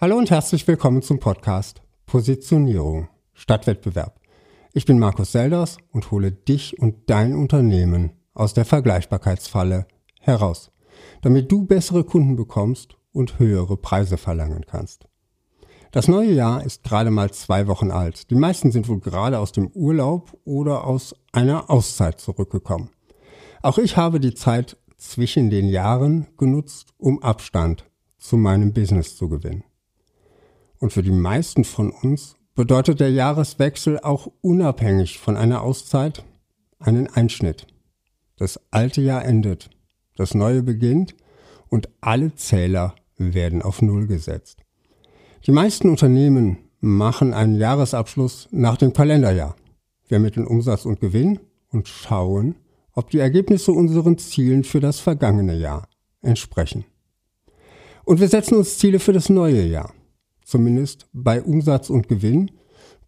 Hallo und herzlich willkommen zum Podcast Positionierung statt Wettbewerb. Ich bin Markus Selders und hole dich und dein Unternehmen aus der Vergleichbarkeitsfalle heraus, damit du bessere Kunden bekommst und höhere Preise verlangen kannst. Das neue Jahr ist gerade mal zwei Wochen alt. Die meisten sind wohl gerade aus dem Urlaub oder aus einer Auszeit zurückgekommen. Auch ich habe die Zeit zwischen den Jahren genutzt, um Abstand zu meinem Business zu gewinnen. Und für die meisten von uns bedeutet der Jahreswechsel auch unabhängig von einer Auszeit einen Einschnitt. Das alte Jahr endet, das neue beginnt und alle Zähler werden auf Null gesetzt. Die meisten Unternehmen machen einen Jahresabschluss nach dem Kalenderjahr. Wir ermitteln Umsatz und Gewinn und schauen, ob die Ergebnisse unseren Zielen für das vergangene Jahr entsprechen. Und wir setzen uns Ziele für das neue Jahr zumindest bei Umsatz und Gewinn,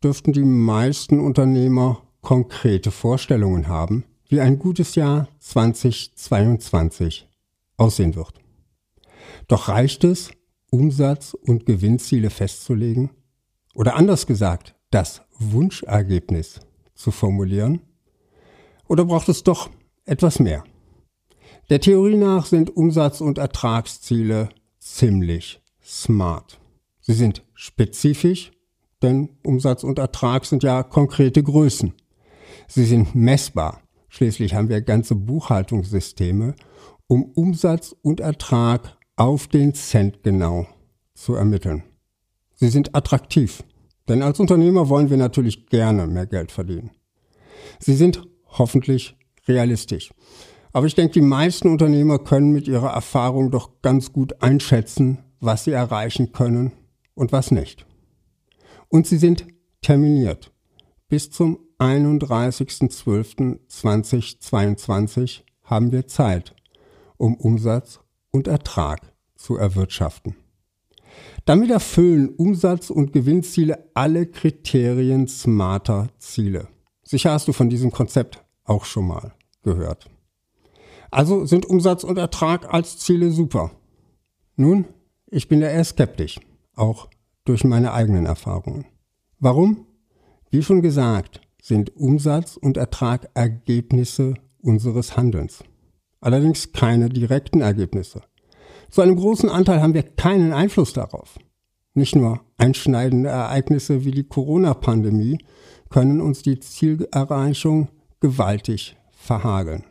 dürften die meisten Unternehmer konkrete Vorstellungen haben, wie ein gutes Jahr 2022 aussehen wird. Doch reicht es, Umsatz- und Gewinnziele festzulegen? Oder anders gesagt, das Wunschergebnis zu formulieren? Oder braucht es doch etwas mehr? Der Theorie nach sind Umsatz- und Ertragsziele ziemlich smart. Sie sind spezifisch, denn Umsatz und Ertrag sind ja konkrete Größen. Sie sind messbar. Schließlich haben wir ganze Buchhaltungssysteme, um Umsatz und Ertrag auf den Cent genau zu ermitteln. Sie sind attraktiv, denn als Unternehmer wollen wir natürlich gerne mehr Geld verdienen. Sie sind hoffentlich realistisch. Aber ich denke, die meisten Unternehmer können mit ihrer Erfahrung doch ganz gut einschätzen, was sie erreichen können und was nicht. Und sie sind terminiert. Bis zum 31.12.2022 haben wir Zeit, um Umsatz und Ertrag zu erwirtschaften. Damit erfüllen Umsatz- und Gewinnziele alle Kriterien smarter Ziele. Sicher hast du von diesem Konzept auch schon mal gehört. Also sind Umsatz und Ertrag als Ziele super. Nun, ich bin ja eher skeptisch auch durch meine eigenen Erfahrungen. Warum? Wie schon gesagt, sind Umsatz und Ertrag Ergebnisse unseres Handelns. Allerdings keine direkten Ergebnisse. Zu einem großen Anteil haben wir keinen Einfluss darauf. Nicht nur einschneidende Ereignisse wie die Corona-Pandemie können uns die Zielerreichung gewaltig verhageln.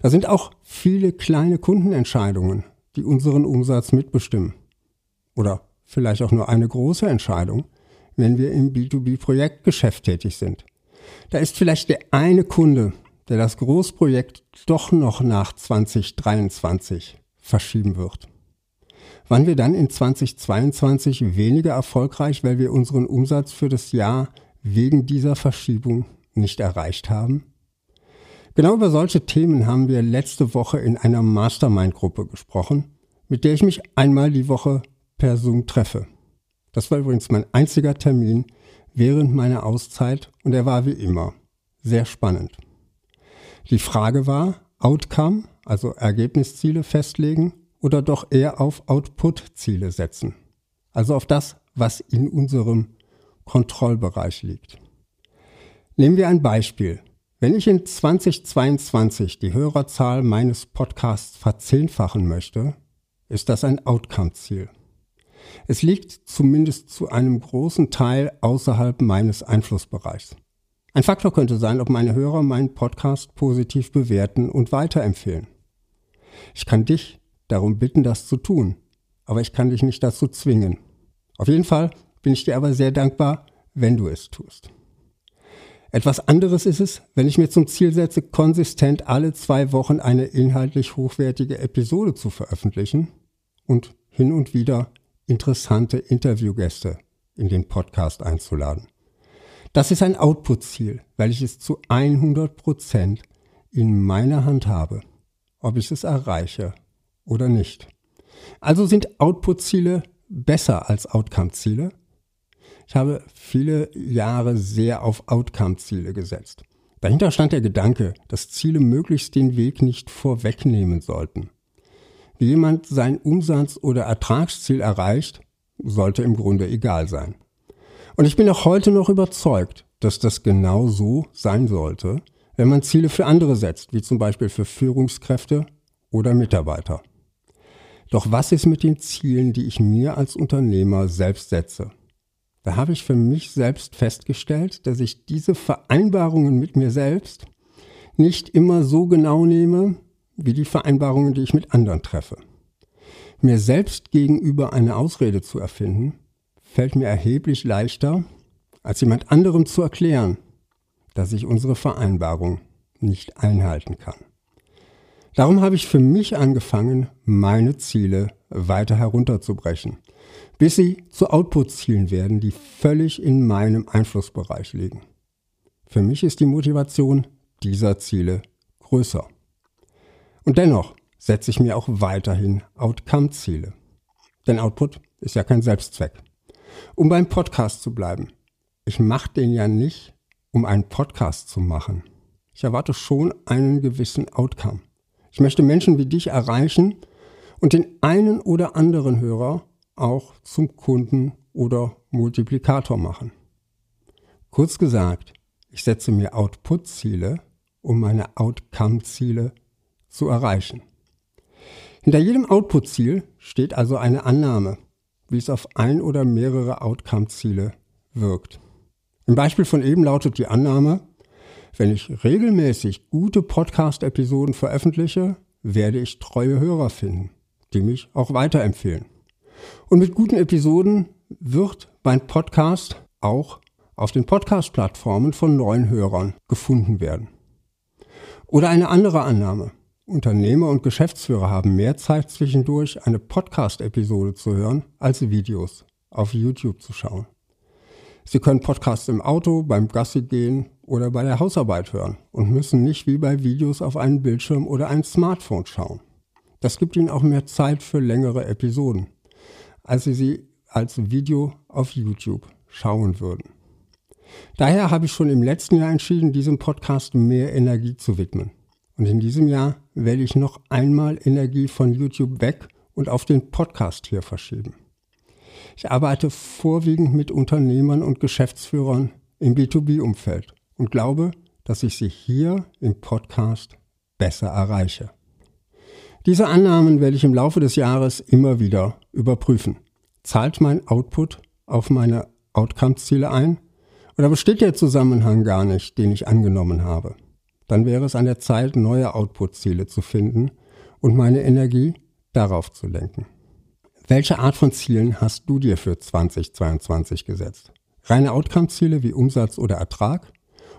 Da sind auch viele kleine Kundenentscheidungen, die unseren Umsatz mitbestimmen. Oder vielleicht auch nur eine große Entscheidung, wenn wir im B2B-Projektgeschäft tätig sind. Da ist vielleicht der eine Kunde, der das Großprojekt doch noch nach 2023 verschieben wird. Wann wir dann in 2022 weniger erfolgreich, weil wir unseren Umsatz für das Jahr wegen dieser Verschiebung nicht erreicht haben? Genau über solche Themen haben wir letzte Woche in einer Mastermind-Gruppe gesprochen, mit der ich mich einmal die Woche per Zoom treffe. Das war übrigens mein einziger Termin während meiner Auszeit und er war wie immer sehr spannend. Die Frage war, Outcome, also Ergebnisziele festlegen oder doch eher auf Output-Ziele setzen. Also auf das, was in unserem Kontrollbereich liegt. Nehmen wir ein Beispiel. Wenn ich in 2022 die Hörerzahl meines Podcasts verzehnfachen möchte, ist das ein Outcome-Ziel. Es liegt zumindest zu einem großen Teil außerhalb meines Einflussbereichs. Ein Faktor könnte sein, ob meine Hörer meinen Podcast positiv bewerten und weiterempfehlen. Ich kann dich darum bitten, das zu tun, aber ich kann dich nicht dazu zwingen. Auf jeden Fall bin ich dir aber sehr dankbar, wenn du es tust. Etwas anderes ist es, wenn ich mir zum Ziel setze, konsistent alle zwei Wochen eine inhaltlich hochwertige Episode zu veröffentlichen und hin und wieder interessante Interviewgäste in den Podcast einzuladen. Das ist ein Output-Ziel, weil ich es zu 100 Prozent in meiner Hand habe, ob ich es erreiche oder nicht. Also sind Output-Ziele besser als Outcome-Ziele. Ich habe viele Jahre sehr auf Outcome-Ziele gesetzt. Dahinter stand der Gedanke, dass Ziele möglichst den Weg nicht vorwegnehmen sollten. Jemand sein Umsatz- oder Ertragsziel erreicht, sollte im Grunde egal sein. Und ich bin auch heute noch überzeugt, dass das genau so sein sollte, wenn man Ziele für andere setzt, wie zum Beispiel für Führungskräfte oder Mitarbeiter. Doch was ist mit den Zielen, die ich mir als Unternehmer selbst setze? Da habe ich für mich selbst festgestellt, dass ich diese Vereinbarungen mit mir selbst nicht immer so genau nehme, wie die Vereinbarungen, die ich mit anderen treffe. Mir selbst gegenüber eine Ausrede zu erfinden, fällt mir erheblich leichter, als jemand anderem zu erklären, dass ich unsere Vereinbarung nicht einhalten kann. Darum habe ich für mich angefangen, meine Ziele weiter herunterzubrechen, bis sie zu Output-Zielen werden, die völlig in meinem Einflussbereich liegen. Für mich ist die Motivation dieser Ziele größer. Und dennoch setze ich mir auch weiterhin Outcome-Ziele. Denn Output ist ja kein Selbstzweck. Um beim Podcast zu bleiben. Ich mache den ja nicht, um einen Podcast zu machen. Ich erwarte schon einen gewissen Outcome. Ich möchte Menschen wie dich erreichen und den einen oder anderen Hörer auch zum Kunden oder Multiplikator machen. Kurz gesagt, ich setze mir Output-Ziele, um meine Outcome-Ziele zu erreichen. Hinter jedem Output-Ziel steht also eine Annahme, wie es auf ein oder mehrere Outcome-Ziele wirkt. Im Beispiel von eben lautet die Annahme, wenn ich regelmäßig gute Podcast-Episoden veröffentliche, werde ich treue Hörer finden, die mich auch weiterempfehlen. Und mit guten Episoden wird mein Podcast auch auf den Podcast-Plattformen von neuen Hörern gefunden werden. Oder eine andere Annahme. Unternehmer und Geschäftsführer haben mehr Zeit zwischendurch, eine Podcast-Episode zu hören, als Videos auf YouTube zu schauen. Sie können Podcasts im Auto, beim Gassi gehen oder bei der Hausarbeit hören und müssen nicht wie bei Videos auf einen Bildschirm oder ein Smartphone schauen. Das gibt Ihnen auch mehr Zeit für längere Episoden, als Sie sie als Video auf YouTube schauen würden. Daher habe ich schon im letzten Jahr entschieden, diesem Podcast mehr Energie zu widmen. Und in diesem Jahr werde ich noch einmal Energie von YouTube weg und auf den Podcast hier verschieben. Ich arbeite vorwiegend mit Unternehmern und Geschäftsführern im B2B-Umfeld und glaube, dass ich sie hier im Podcast besser erreiche. Diese Annahmen werde ich im Laufe des Jahres immer wieder überprüfen. Zahlt mein Output auf meine Outcome-Ziele ein? Oder besteht der Zusammenhang gar nicht, den ich angenommen habe? Dann wäre es an der Zeit, neue Output-Ziele zu finden und meine Energie darauf zu lenken. Welche Art von Zielen hast du dir für 2022 gesetzt? Reine Outcome-Ziele wie Umsatz oder Ertrag?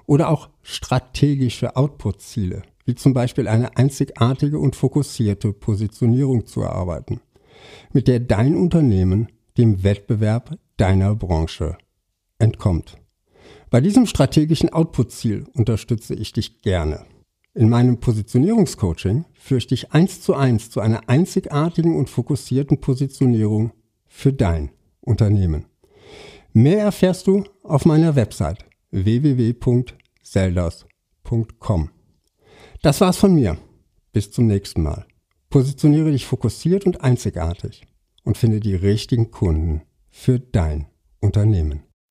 Oder auch strategische Output-Ziele, wie zum Beispiel eine einzigartige und fokussierte Positionierung zu erarbeiten, mit der dein Unternehmen dem Wettbewerb deiner Branche entkommt. Bei diesem strategischen Output-Ziel unterstütze ich dich gerne. In meinem Positionierungscoaching führe ich dich eins zu eins zu einer einzigartigen und fokussierten Positionierung für dein Unternehmen. Mehr erfährst du auf meiner Website www.seldas.com. Das war's von mir. Bis zum nächsten Mal. Positioniere dich fokussiert und einzigartig und finde die richtigen Kunden für dein Unternehmen.